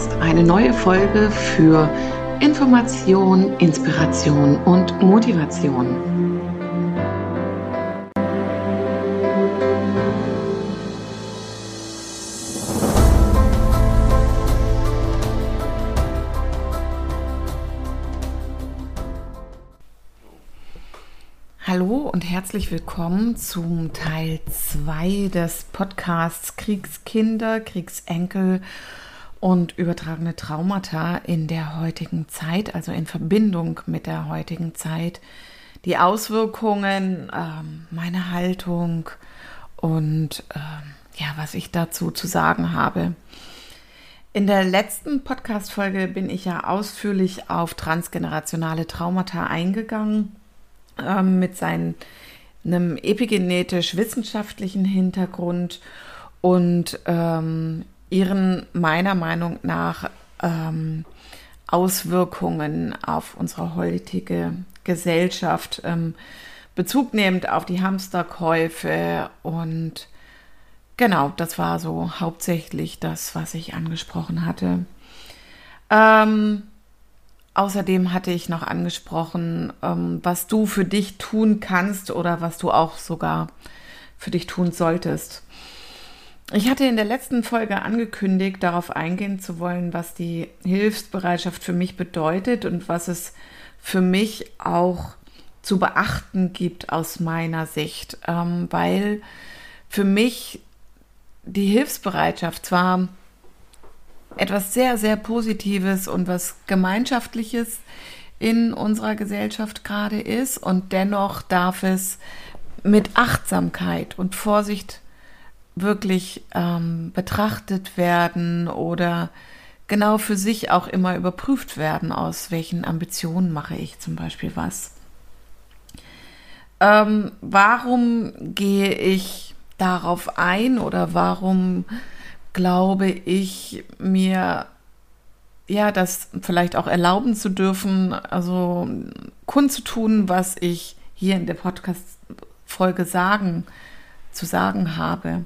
Podcast. Eine neue Folge für Information, Inspiration und Motivation. Hallo und herzlich willkommen zum Teil 2 des Podcasts Kriegskinder, Kriegsenkel und übertragene Traumata in der heutigen Zeit, also in Verbindung mit der heutigen Zeit, die Auswirkungen, ähm, meine Haltung und ähm, ja, was ich dazu zu sagen habe. In der letzten Podcast-Folge bin ich ja ausführlich auf transgenerationale Traumata eingegangen ähm, mit seinem epigenetisch-wissenschaftlichen Hintergrund und ähm, ihren meiner Meinung nach ähm, Auswirkungen auf unsere heutige Gesellschaft, ähm, Bezug nehmend auf die Hamsterkäufe und genau, das war so hauptsächlich das, was ich angesprochen hatte. Ähm, Außerdem hatte ich noch angesprochen, ähm, was du für dich tun kannst oder was du auch sogar für dich tun solltest. Ich hatte in der letzten Folge angekündigt, darauf eingehen zu wollen, was die Hilfsbereitschaft für mich bedeutet und was es für mich auch zu beachten gibt aus meiner Sicht, ähm, weil für mich die Hilfsbereitschaft zwar etwas sehr, sehr Positives und was Gemeinschaftliches in unserer Gesellschaft gerade ist. Und dennoch darf es mit Achtsamkeit und Vorsicht wirklich ähm, betrachtet werden oder genau für sich auch immer überprüft werden, aus welchen Ambitionen mache ich zum Beispiel was. Ähm, warum gehe ich darauf ein oder warum glaube ich, mir ja, das vielleicht auch erlauben zu dürfen, also kundzutun, was ich hier in der Podcast-Folge sagen, zu sagen habe.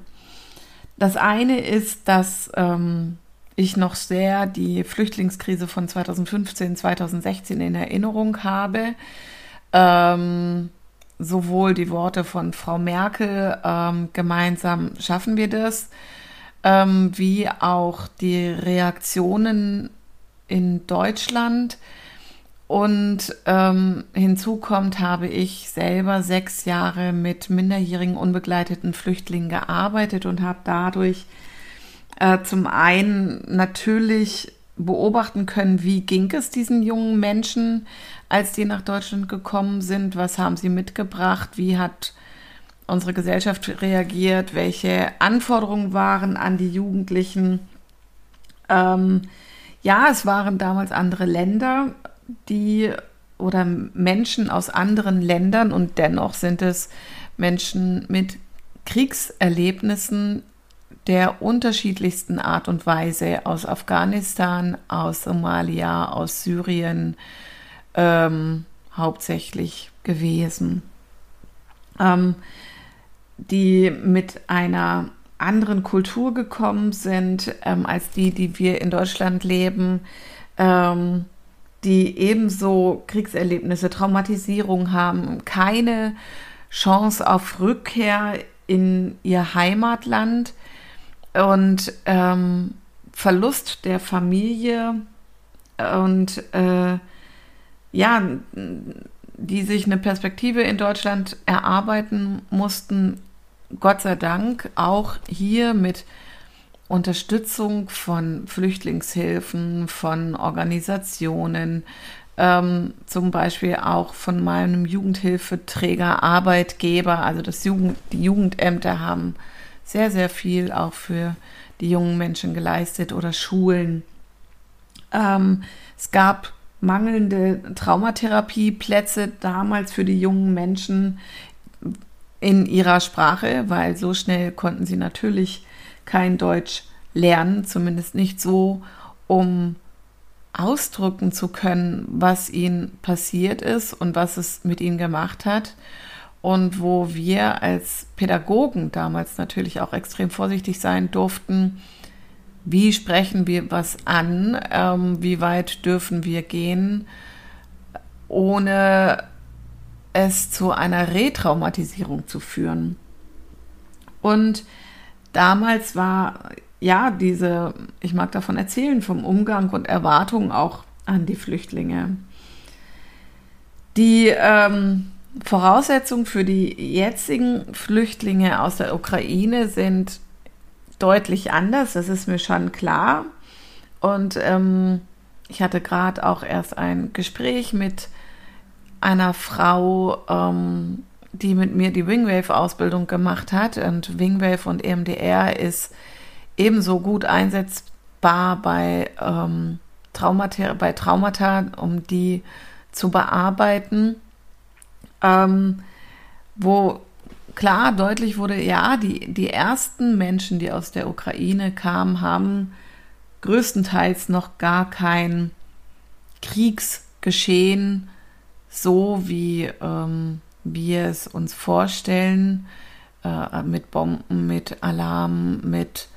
Das eine ist, dass ähm, ich noch sehr die Flüchtlingskrise von 2015, 2016 in Erinnerung habe. Ähm, sowohl die Worte von Frau Merkel, ähm, gemeinsam schaffen wir das, ähm, wie auch die Reaktionen in Deutschland. Und ähm, hinzu kommt, habe ich selber sechs Jahre mit minderjährigen unbegleiteten Flüchtlingen gearbeitet und habe dadurch äh, zum einen natürlich beobachten können, wie ging es diesen jungen Menschen, als die nach Deutschland gekommen sind, was haben sie mitgebracht, wie hat unsere Gesellschaft reagiert, welche Anforderungen waren an die Jugendlichen. Ähm, ja, es waren damals andere Länder, die oder Menschen aus anderen Ländern und dennoch sind es Menschen mit Kriegserlebnissen der unterschiedlichsten Art und Weise aus Afghanistan, aus Somalia, aus Syrien ähm, hauptsächlich gewesen. Ähm, die mit einer anderen Kultur gekommen sind ähm, als die, die wir in Deutschland leben, ähm, die ebenso Kriegserlebnisse, Traumatisierung haben, keine Chance auf Rückkehr in ihr Heimatland. Und ähm, Verlust der Familie und äh, ja, die sich eine Perspektive in Deutschland erarbeiten mussten, Gott sei Dank auch hier mit Unterstützung von Flüchtlingshilfen, von Organisationen, ähm, zum Beispiel auch von meinem Jugendhilfeträger, Arbeitgeber, also das Jugend, die Jugendämter haben sehr, sehr viel auch für die jungen Menschen geleistet oder Schulen. Ähm, es gab mangelnde Traumatherapieplätze damals für die jungen Menschen in ihrer Sprache, weil so schnell konnten sie natürlich kein Deutsch lernen, zumindest nicht so, um ausdrücken zu können, was ihnen passiert ist und was es mit ihnen gemacht hat. und wo wir als Pädagogen damals natürlich auch extrem vorsichtig sein durften. Wie sprechen wir was an? Ähm, wie weit dürfen wir gehen, ohne es zu einer Retraumatisierung zu führen? Und damals war ja diese, ich mag davon erzählen, vom Umgang und Erwartungen auch an die Flüchtlinge. Die ähm, Voraussetzungen für die jetzigen Flüchtlinge aus der Ukraine sind deutlich anders, das ist mir schon klar. Und ähm, ich hatte gerade auch erst ein Gespräch mit einer Frau, ähm, die mit mir die Wingwave-Ausbildung gemacht hat. Und Wingwave und EMDR ist ebenso gut einsetzbar bei, ähm, Traumata, bei Traumata, um die zu bearbeiten ähm, wo klar deutlich wurde, ja, die, die ersten Menschen, die aus der Ukraine kamen, haben größtenteils noch gar kein Kriegsgeschehen so, wie ähm, wir es uns vorstellen, äh, mit Bomben, mit Alarm, mit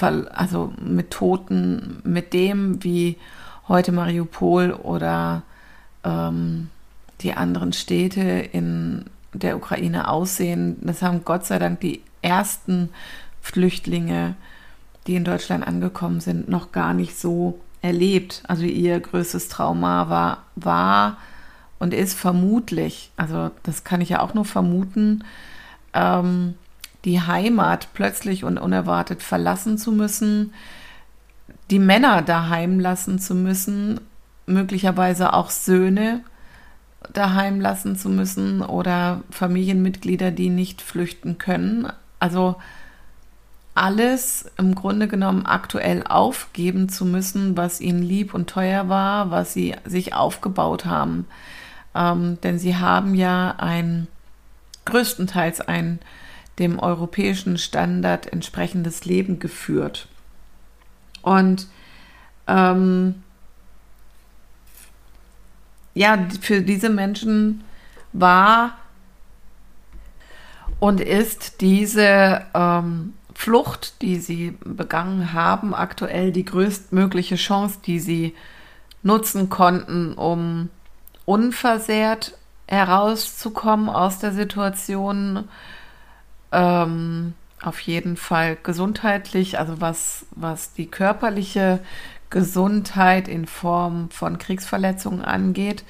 also mit Toten, mit dem, wie heute Mariupol oder ähm, die anderen Städte in der Ukraine aussehen. Das haben Gott sei Dank die ersten Flüchtlinge, die in Deutschland angekommen sind, noch gar nicht so erlebt. Also ihr größtes Trauma war, war und ist vermutlich, also das kann ich ja auch nur vermuten, ähm, die Heimat plötzlich und unerwartet verlassen zu müssen, die Männer daheim lassen zu müssen, möglicherweise auch Söhne, daheim lassen zu müssen oder Familienmitglieder, die nicht flüchten können. Also alles im Grunde genommen aktuell aufgeben zu müssen, was ihnen lieb und teuer war, was sie sich aufgebaut haben. Ähm, denn sie haben ja ein größtenteils ein dem europäischen Standard entsprechendes Leben geführt. Und ähm, ja, für diese Menschen war und ist diese ähm, Flucht, die sie begangen haben, aktuell die größtmögliche Chance, die sie nutzen konnten, um unversehrt herauszukommen aus der Situation. Ähm, auf jeden Fall gesundheitlich, also was, was die körperliche Gesundheit in Form von Kriegsverletzungen angeht.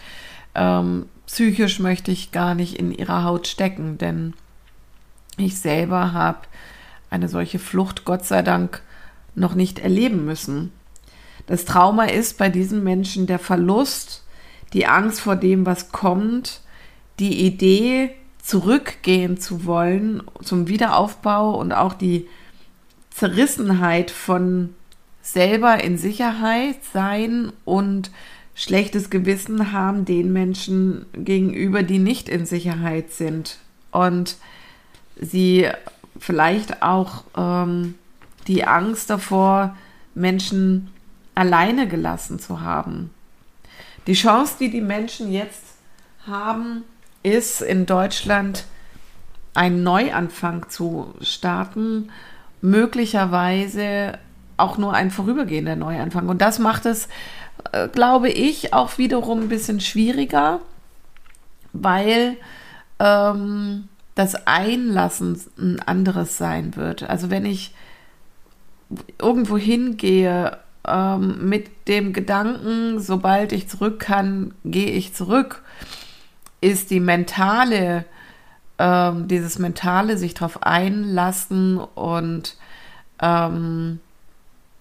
Ähm, psychisch möchte ich gar nicht in ihrer Haut stecken, denn ich selber habe eine solche Flucht Gott sei Dank noch nicht erleben müssen. Das Trauma ist bei diesen Menschen der Verlust, die Angst vor dem, was kommt, die Idee, zurückgehen zu wollen zum Wiederaufbau und auch die Zerrissenheit von selber in Sicherheit sein und schlechtes Gewissen haben den Menschen gegenüber, die nicht in Sicherheit sind. Und sie vielleicht auch ähm, die Angst davor, Menschen alleine gelassen zu haben. Die Chance, die die Menschen jetzt haben, ist in Deutschland einen Neuanfang zu starten, möglicherweise auch nur ein vorübergehender Neuanfang. Und das macht es, äh, glaube ich, auch wiederum ein bisschen schwieriger, weil ähm, das Einlassen ein anderes sein wird. Also wenn ich irgendwo hingehe ähm, mit dem Gedanken, sobald ich zurück kann, gehe ich zurück, ist die mentale, ähm, dieses mentale sich darauf einlassen und ähm,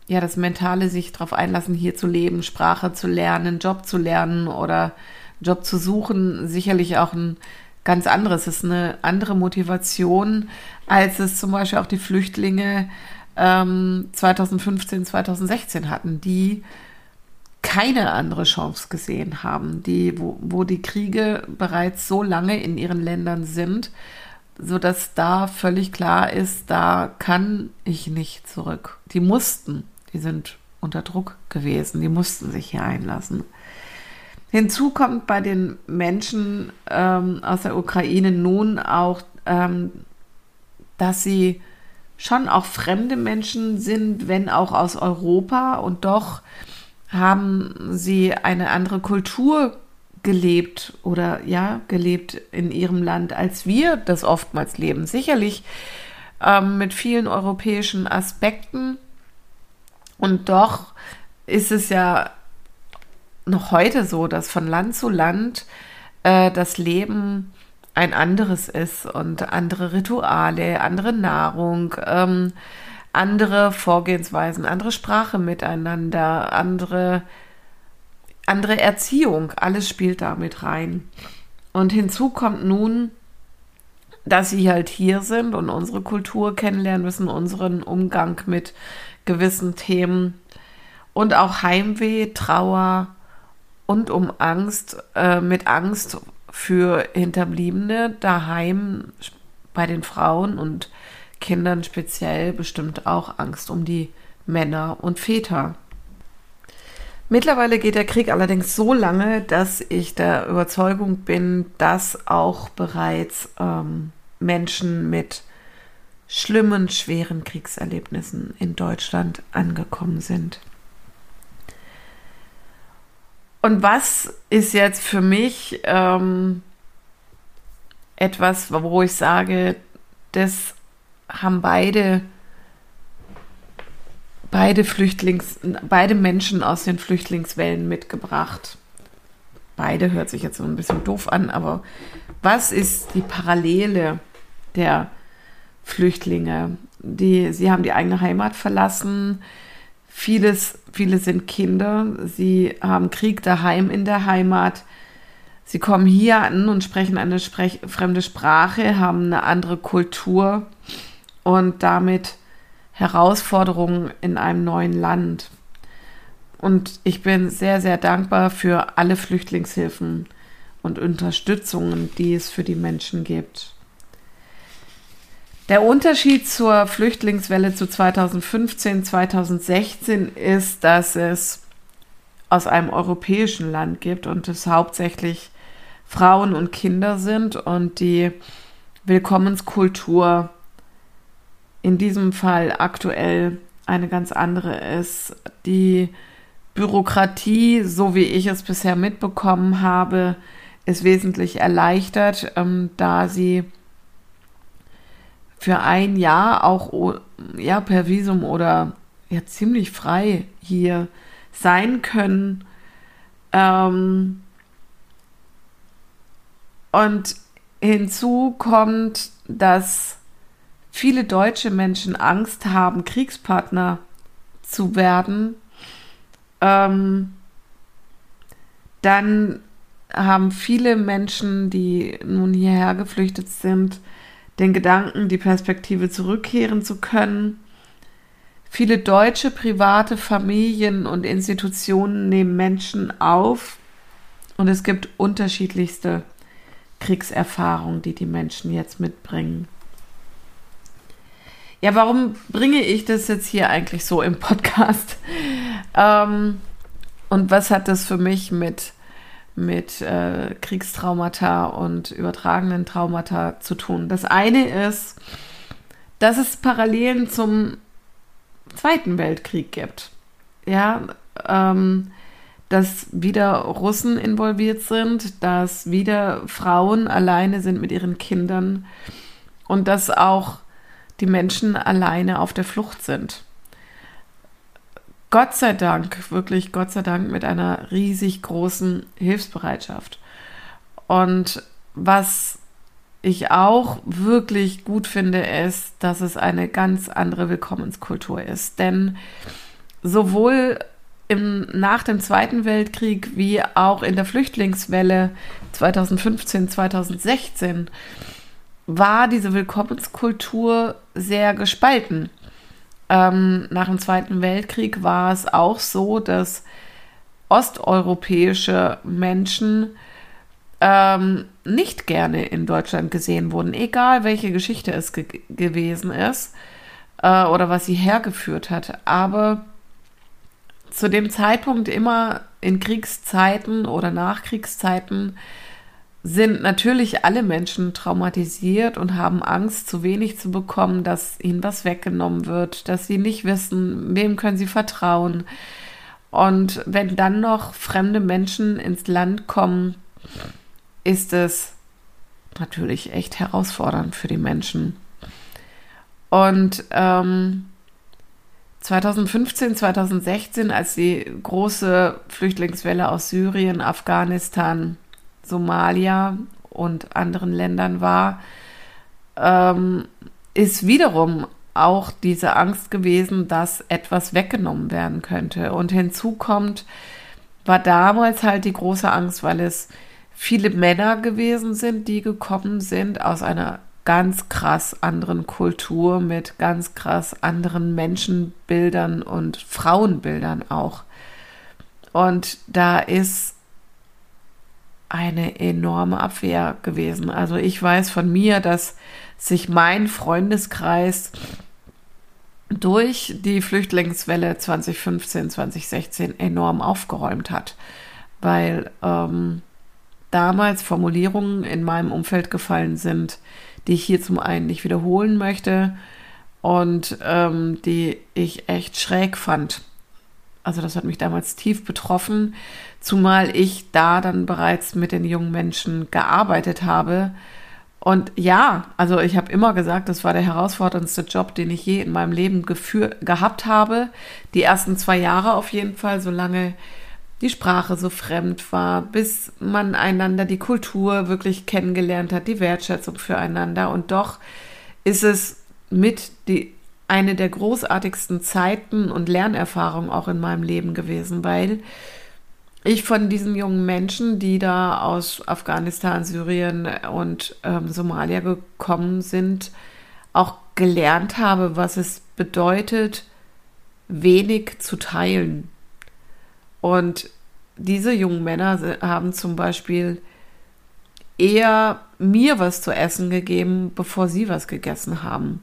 ja, das mentale sich darauf einlassen, hier zu leben, Sprache zu lernen, Job zu lernen oder Job zu suchen, sicherlich auch ein ganz anderes. Es ist eine andere Motivation, als es zum Beispiel auch die Flüchtlinge ähm, 2015, 2016 hatten, die keine andere Chance gesehen haben, die, wo, wo die Kriege bereits so lange in ihren Ländern sind, sodass da völlig klar ist, da kann ich nicht zurück. Die mussten die sind unter Druck gewesen, die mussten sich hier einlassen. Hinzu kommt bei den Menschen ähm, aus der Ukraine nun auch, ähm, dass sie schon auch fremde Menschen sind, wenn auch aus Europa und doch haben sie eine andere Kultur gelebt oder ja, gelebt in ihrem Land, als wir das oftmals leben. Sicherlich ähm, mit vielen europäischen Aspekten. Und doch ist es ja noch heute so, dass von Land zu Land äh, das Leben ein anderes ist und andere Rituale, andere Nahrung, ähm, andere Vorgehensweisen, andere Sprache miteinander, andere, andere Erziehung, alles spielt da mit rein. Und hinzu kommt nun, dass sie halt hier sind und unsere Kultur kennenlernen müssen, unseren Umgang mit gewissen Themen und auch Heimweh, Trauer und um Angst, äh, mit Angst für Hinterbliebene daheim bei den Frauen und Kindern speziell bestimmt auch Angst um die Männer und Väter. Mittlerweile geht der Krieg allerdings so lange, dass ich der Überzeugung bin, dass auch bereits ähm, Menschen mit schlimmen, schweren Kriegserlebnissen in Deutschland angekommen sind. Und was ist jetzt für mich ähm, etwas, wo ich sage, das haben beide, beide Flüchtlings, beide Menschen aus den Flüchtlingswellen mitgebracht. Beide hört sich jetzt so ein bisschen doof an, aber was ist die Parallele der Flüchtlinge? Die, sie haben die eigene Heimat verlassen, Vieles, viele sind Kinder, sie haben Krieg daheim in der Heimat. Sie kommen hier an und sprechen eine sprech fremde Sprache, haben eine andere Kultur und damit Herausforderungen in einem neuen Land. Und ich bin sehr, sehr dankbar für alle Flüchtlingshilfen und Unterstützungen, die es für die Menschen gibt. Der Unterschied zur Flüchtlingswelle zu 2015, 2016 ist, dass es aus einem europäischen Land gibt und es hauptsächlich Frauen und Kinder sind und die Willkommenskultur in diesem Fall aktuell eine ganz andere ist. Die Bürokratie, so wie ich es bisher mitbekommen habe, ist wesentlich erleichtert, ähm, da sie für ein Jahr auch ja, per Visum oder ja ziemlich frei hier sein können. Ähm, und hinzu kommt, dass viele deutsche Menschen Angst haben, Kriegspartner zu werden. Ähm, dann haben viele Menschen, die nun hierher geflüchtet sind, den Gedanken, die Perspektive zurückkehren zu können. Viele deutsche private Familien und Institutionen nehmen Menschen auf und es gibt unterschiedlichste Kriegserfahrungen, die die Menschen jetzt mitbringen. Ja, warum bringe ich das jetzt hier eigentlich so im Podcast? Ähm, und was hat das für mich mit mit äh, Kriegstraumata und übertragenen Traumata zu tun. Das eine ist, dass es Parallelen zum Zweiten Weltkrieg gibt. Ja, ähm, dass wieder Russen involviert sind, dass wieder Frauen alleine sind mit ihren Kindern und dass auch die Menschen alleine auf der Flucht sind. Gott sei Dank, wirklich Gott sei Dank mit einer riesig großen Hilfsbereitschaft. Und was ich auch wirklich gut finde, ist, dass es eine ganz andere Willkommenskultur ist. Denn sowohl im, nach dem Zweiten Weltkrieg wie auch in der Flüchtlingswelle 2015, 2016 war diese Willkommenskultur sehr gespalten. Ähm, nach dem Zweiten Weltkrieg war es auch so, dass osteuropäische Menschen ähm, nicht gerne in Deutschland gesehen wurden, egal welche Geschichte es ge gewesen ist äh, oder was sie hergeführt hat. Aber zu dem Zeitpunkt immer in Kriegszeiten oder Nachkriegszeiten sind natürlich alle Menschen traumatisiert und haben Angst, zu wenig zu bekommen, dass ihnen was weggenommen wird, dass sie nicht wissen, wem können sie vertrauen. Und wenn dann noch fremde Menschen ins Land kommen, ist es natürlich echt herausfordernd für die Menschen. Und ähm, 2015, 2016, als die große Flüchtlingswelle aus Syrien, Afghanistan, Somalia und anderen Ländern war, ähm, ist wiederum auch diese Angst gewesen, dass etwas weggenommen werden könnte. Und hinzu kommt, war damals halt die große Angst, weil es viele Männer gewesen sind, die gekommen sind aus einer ganz krass anderen Kultur mit ganz krass anderen Menschenbildern und Frauenbildern auch. Und da ist eine enorme Abwehr gewesen. Also ich weiß von mir, dass sich mein Freundeskreis durch die Flüchtlingswelle 2015, 2016 enorm aufgeräumt hat, weil ähm, damals Formulierungen in meinem Umfeld gefallen sind, die ich hier zum einen nicht wiederholen möchte und ähm, die ich echt schräg fand. Also das hat mich damals tief betroffen, zumal ich da dann bereits mit den jungen Menschen gearbeitet habe. Und ja, also ich habe immer gesagt, das war der herausforderndste Job, den ich je in meinem Leben gehabt habe. Die ersten zwei Jahre auf jeden Fall, solange die Sprache so fremd war, bis man einander die Kultur wirklich kennengelernt hat, die Wertschätzung füreinander. Und doch ist es mit die eine der großartigsten Zeiten und Lernerfahrungen auch in meinem Leben gewesen, weil ich von diesen jungen Menschen, die da aus Afghanistan, Syrien und ähm, Somalia gekommen sind, auch gelernt habe, was es bedeutet, wenig zu teilen. Und diese jungen Männer haben zum Beispiel eher mir was zu essen gegeben, bevor sie was gegessen haben.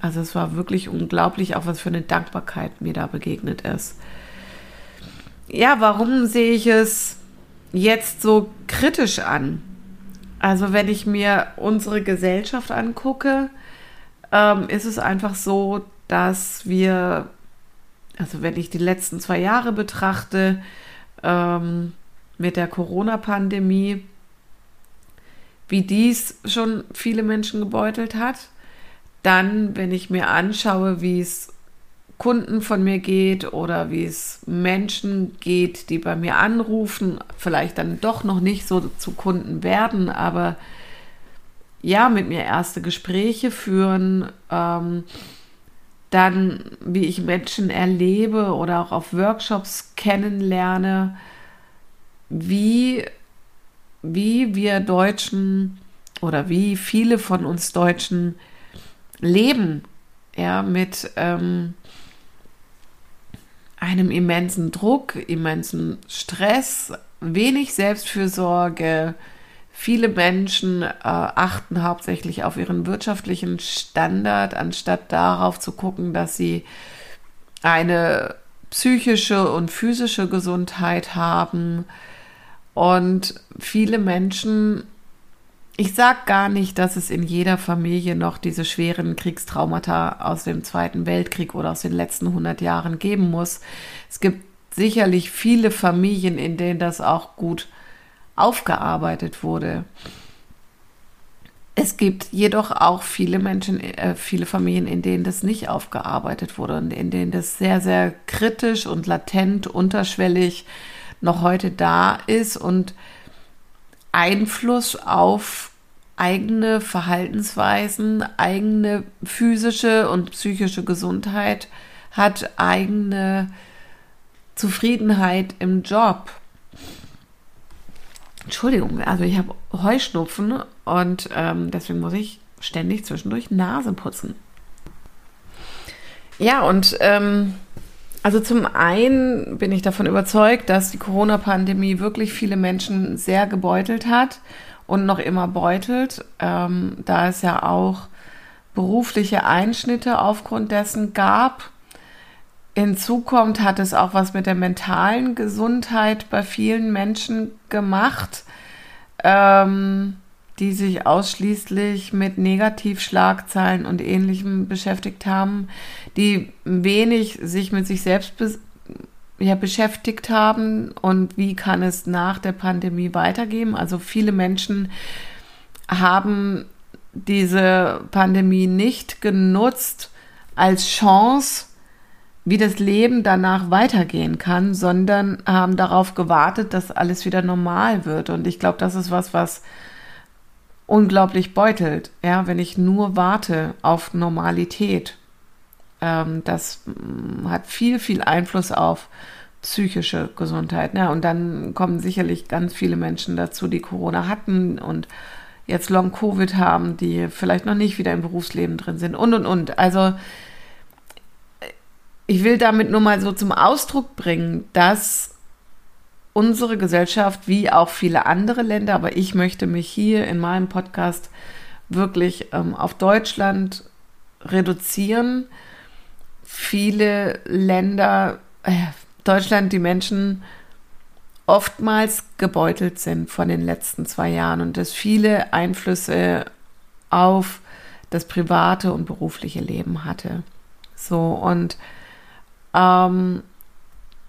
Also es war wirklich unglaublich, auch was für eine Dankbarkeit mir da begegnet ist. Ja, warum sehe ich es jetzt so kritisch an? Also wenn ich mir unsere Gesellschaft angucke, ähm, ist es einfach so, dass wir, also wenn ich die letzten zwei Jahre betrachte, ähm, mit der Corona-Pandemie, wie dies schon viele Menschen gebeutelt hat dann, wenn ich mir anschaue, wie es Kunden von mir geht oder wie es Menschen geht, die bei mir anrufen, vielleicht dann doch noch nicht so zu Kunden werden, aber ja, mit mir erste Gespräche führen, ähm, dann wie ich Menschen erlebe oder auch auf Workshops kennenlerne, wie, wie wir Deutschen oder wie viele von uns Deutschen leben, ja, mit ähm, einem immensen Druck, immensen Stress, wenig Selbstfürsorge. Viele Menschen äh, achten hauptsächlich auf ihren wirtschaftlichen Standard, anstatt darauf zu gucken, dass sie eine psychische und physische Gesundheit haben. Und viele Menschen ich sage gar nicht, dass es in jeder Familie noch diese schweren Kriegstraumata aus dem Zweiten Weltkrieg oder aus den letzten 100 Jahren geben muss. Es gibt sicherlich viele Familien, in denen das auch gut aufgearbeitet wurde. Es gibt jedoch auch viele Menschen, äh, viele Familien, in denen das nicht aufgearbeitet wurde und in denen das sehr, sehr kritisch und latent, unterschwellig noch heute da ist und Einfluss auf eigene Verhaltensweisen, eigene physische und psychische Gesundheit hat, eigene Zufriedenheit im Job. Entschuldigung, also ich habe Heuschnupfen und ähm, deswegen muss ich ständig zwischendurch Nase putzen. Ja, und ähm, also zum einen bin ich davon überzeugt, dass die Corona-Pandemie wirklich viele Menschen sehr gebeutelt hat und noch immer beutelt, ähm, da es ja auch berufliche Einschnitte aufgrund dessen gab. hinzukommt, hat es auch was mit der mentalen Gesundheit bei vielen Menschen gemacht, ähm, die sich ausschließlich mit Negativschlagzeilen und ähnlichem beschäftigt haben, die wenig sich mit sich selbst ja, beschäftigt haben und wie kann es nach der Pandemie weitergehen. Also viele Menschen haben diese Pandemie nicht genutzt als Chance, wie das Leben danach weitergehen kann, sondern haben darauf gewartet, dass alles wieder normal wird. Und ich glaube, das ist was, was unglaublich beutelt, ja, wenn ich nur warte auf Normalität. Ähm, das mm, hat viel, viel Einfluss auf psychische Gesundheit. Ne? Und dann kommen sicherlich ganz viele Menschen dazu, die Corona hatten und jetzt Long-Covid haben, die vielleicht noch nicht wieder im Berufsleben drin sind und, und, und. Also ich will damit nur mal so zum Ausdruck bringen, dass unsere Gesellschaft, wie auch viele andere Länder, aber ich möchte mich hier in meinem Podcast wirklich ähm, auf Deutschland reduzieren. Viele Länder, äh, Deutschland, die Menschen oftmals gebeutelt sind von den letzten zwei Jahren und es viele Einflüsse auf das private und berufliche Leben hatte. So und ähm,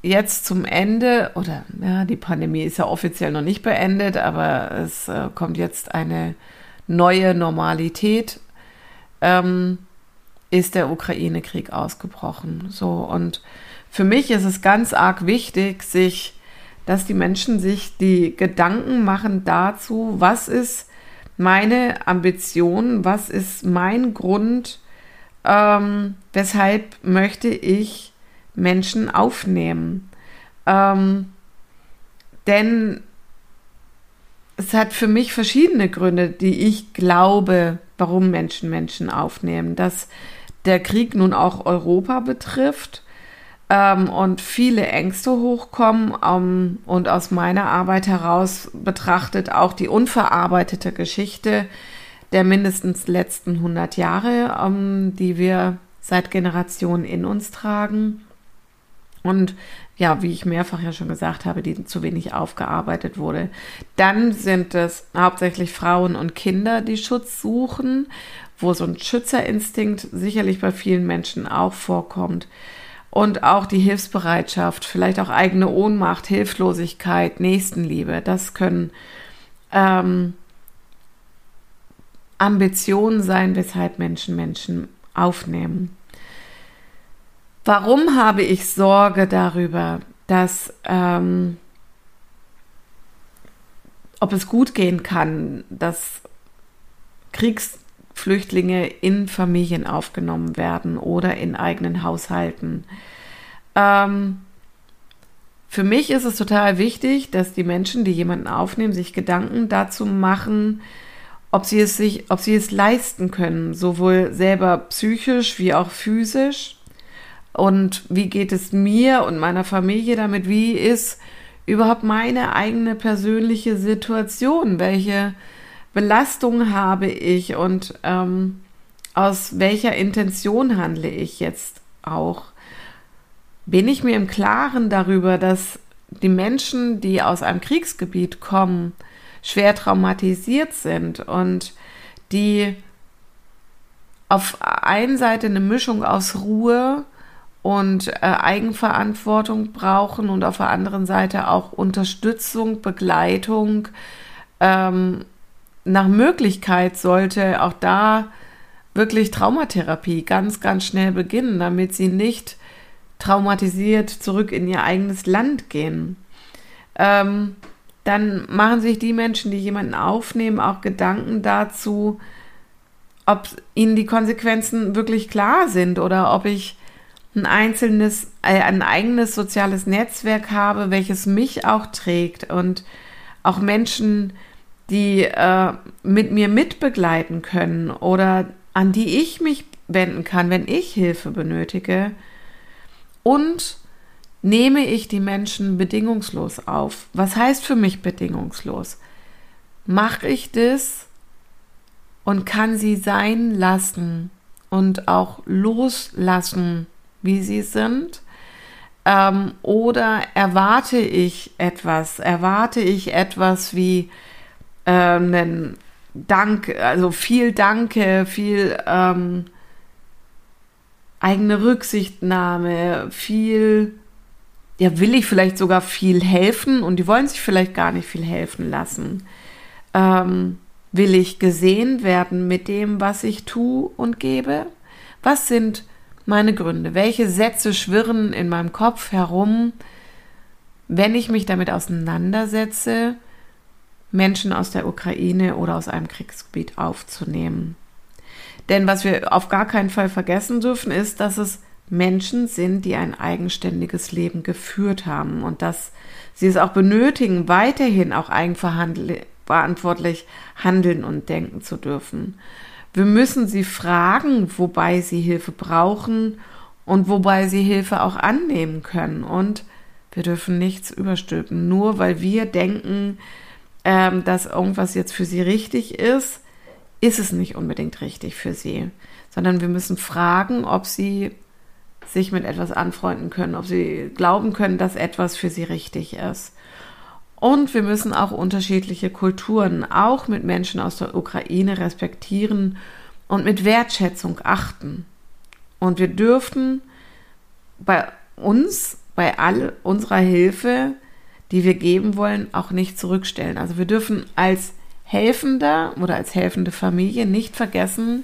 jetzt zum Ende, oder ja, die Pandemie ist ja offiziell noch nicht beendet, aber es äh, kommt jetzt eine neue Normalität, ähm, ist der Ukraine-Krieg ausgebrochen. So, und für mich ist es ganz arg wichtig, sich, dass die Menschen sich die Gedanken machen dazu, was ist meine Ambition, was ist mein Grund, ähm, weshalb möchte ich Menschen aufnehmen. Ähm, denn es hat für mich verschiedene Gründe, die ich glaube, warum Menschen Menschen aufnehmen. Dass der Krieg nun auch Europa betrifft ähm, und viele Ängste hochkommen ähm, und aus meiner Arbeit heraus betrachtet auch die unverarbeitete Geschichte der mindestens letzten 100 Jahre, ähm, die wir seit Generationen in uns tragen. Und ja, wie ich mehrfach ja schon gesagt habe, die zu wenig aufgearbeitet wurde. Dann sind es hauptsächlich Frauen und Kinder, die Schutz suchen, wo so ein Schützerinstinkt sicherlich bei vielen Menschen auch vorkommt. Und auch die Hilfsbereitschaft, vielleicht auch eigene Ohnmacht, Hilflosigkeit, Nächstenliebe, das können ähm, Ambitionen sein, weshalb Menschen Menschen aufnehmen. Warum habe ich Sorge darüber, dass ähm, ob es gut gehen kann, dass Kriegsflüchtlinge in Familien aufgenommen werden oder in eigenen Haushalten? Ähm, für mich ist es total wichtig, dass die Menschen, die jemanden aufnehmen, sich Gedanken dazu machen, ob sie es sich, ob sie es leisten können, sowohl selber psychisch wie auch physisch und wie geht es mir und meiner Familie damit? Wie ist überhaupt meine eigene persönliche Situation? Welche Belastung habe ich und ähm, aus welcher Intention handle ich jetzt auch? Bin ich mir im Klaren darüber, dass die Menschen, die aus einem Kriegsgebiet kommen, schwer traumatisiert sind und die auf einen Seite eine Mischung aus Ruhe, und äh, Eigenverantwortung brauchen und auf der anderen Seite auch Unterstützung, Begleitung. Ähm, nach Möglichkeit sollte auch da wirklich Traumatherapie ganz, ganz schnell beginnen, damit sie nicht traumatisiert zurück in ihr eigenes Land gehen. Ähm, dann machen sich die Menschen, die jemanden aufnehmen, auch Gedanken dazu, ob ihnen die Konsequenzen wirklich klar sind oder ob ich ein einzelnes, äh, ein eigenes soziales Netzwerk habe, welches mich auch trägt und auch Menschen, die äh, mit mir mitbegleiten können oder an die ich mich wenden kann, wenn ich Hilfe benötige. Und nehme ich die Menschen bedingungslos auf. Was heißt für mich bedingungslos? Mache ich das und kann sie sein lassen und auch loslassen wie sie sind Ähm, oder erwarte ich etwas? Erwarte ich etwas wie einen Dank, also viel Danke, viel ähm, eigene Rücksichtnahme, viel, ja, will ich vielleicht sogar viel helfen und die wollen sich vielleicht gar nicht viel helfen lassen. Ähm, will ich gesehen werden mit dem, was ich tue und gebe? Was sind meine Gründe? Welche Sätze schwirren in meinem Kopf herum, wenn ich mich damit auseinandersetze, Menschen aus der Ukraine oder aus einem Kriegsgebiet aufzunehmen? Denn was wir auf gar keinen Fall vergessen dürfen, ist, dass es Menschen sind, die ein eigenständiges Leben geführt haben und dass sie es auch benötigen, weiterhin auch eigenverantwortlich handeln und denken zu dürfen. Wir müssen sie fragen, wobei sie Hilfe brauchen und wobei sie Hilfe auch annehmen können. Und wir dürfen nichts überstülpen. Nur weil wir denken, ähm, dass irgendwas jetzt für sie richtig ist, ist es nicht unbedingt richtig für sie. Sondern wir müssen fragen, ob sie sich mit etwas anfreunden können, ob sie glauben können, dass etwas für sie richtig ist. Und wir müssen auch unterschiedliche Kulturen, auch mit Menschen aus der Ukraine, respektieren und mit Wertschätzung achten. Und wir dürften bei uns, bei all unserer Hilfe, die wir geben wollen, auch nicht zurückstellen. Also wir dürfen als Helfender oder als helfende Familie nicht vergessen,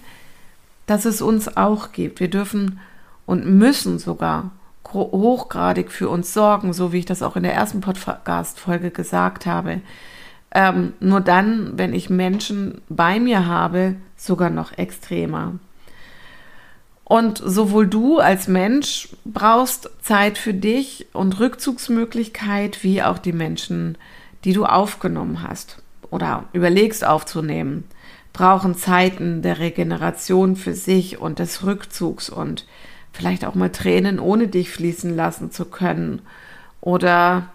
dass es uns auch gibt. Wir dürfen und müssen sogar hochgradig für uns sorgen, so wie ich das auch in der ersten Podcast-Folge gesagt habe. Ähm, nur dann, wenn ich Menschen bei mir habe, sogar noch extremer. Und sowohl du als Mensch brauchst Zeit für dich und Rückzugsmöglichkeit, wie auch die Menschen, die du aufgenommen hast oder überlegst aufzunehmen, brauchen Zeiten der Regeneration für sich und des Rückzugs und vielleicht auch mal Tränen ohne dich fließen lassen zu können oder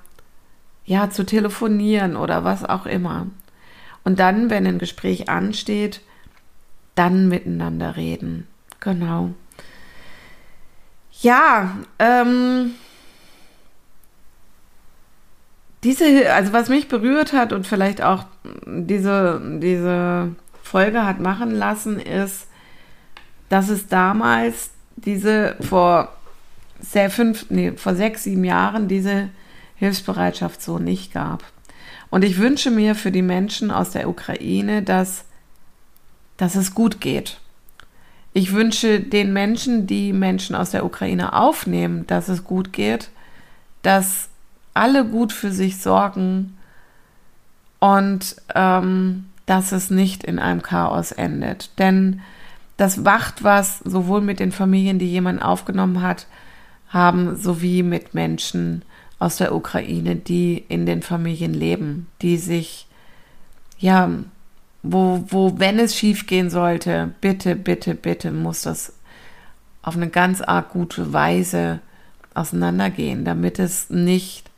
ja, zu telefonieren oder was auch immer. Und dann, wenn ein Gespräch ansteht, dann miteinander reden. Genau. Ja, ähm, diese, also was mich berührt hat und vielleicht auch diese, diese Folge hat machen lassen, ist, dass es damals diese vor sehr fünf, nee, vor sechs, sieben Jahren diese Hilfsbereitschaft so nicht gab. Und ich wünsche mir für die Menschen aus der Ukraine, dass, dass es gut geht. Ich wünsche den Menschen, die Menschen aus der Ukraine aufnehmen, dass es gut geht, dass alle gut für sich sorgen und ähm, dass es nicht in einem Chaos endet. Denn das wacht was sowohl mit den Familien, die jemand aufgenommen hat, haben, sowie mit Menschen aus der Ukraine, die in den Familien leben, die sich, ja, wo, wo, wenn es schief gehen sollte, bitte, bitte, bitte muss das auf eine ganz arg gute Weise auseinandergehen, damit es nicht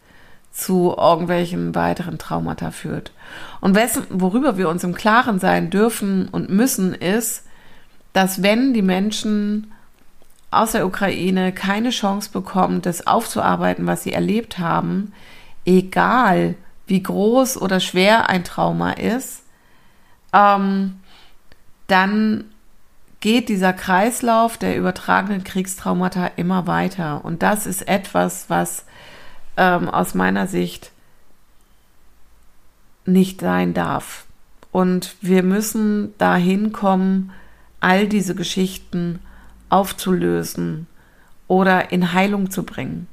zu irgendwelchen weiteren Traumata führt. Und wessen, worüber wir uns im Klaren sein dürfen und müssen, ist, dass wenn die Menschen aus der Ukraine keine Chance bekommen, das aufzuarbeiten, was sie erlebt haben, egal wie groß oder schwer ein Trauma ist, ähm, dann geht dieser Kreislauf der übertragenen Kriegstraumata immer weiter. Und das ist etwas, was ähm, aus meiner Sicht nicht sein darf. Und wir müssen dahin kommen, all diese Geschichten aufzulösen oder in Heilung zu bringen.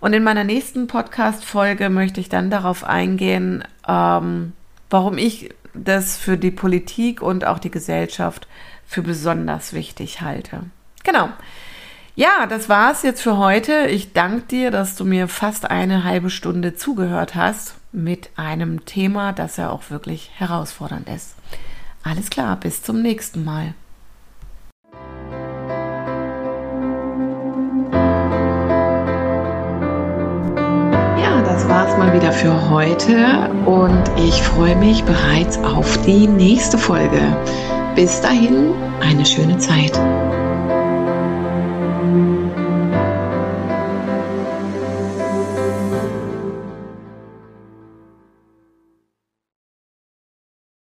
Und in meiner nächsten Podcast-Folge möchte ich dann darauf eingehen, ähm, warum ich das für die Politik und auch die Gesellschaft für besonders wichtig halte. Genau. Ja, das war's jetzt für heute. Ich danke dir, dass du mir fast eine halbe Stunde zugehört hast mit einem Thema, das ja auch wirklich herausfordernd ist. Alles klar, bis zum nächsten Mal. Das war's mal wieder für heute und ich freue mich bereits auf die nächste Folge. Bis dahin, eine schöne Zeit.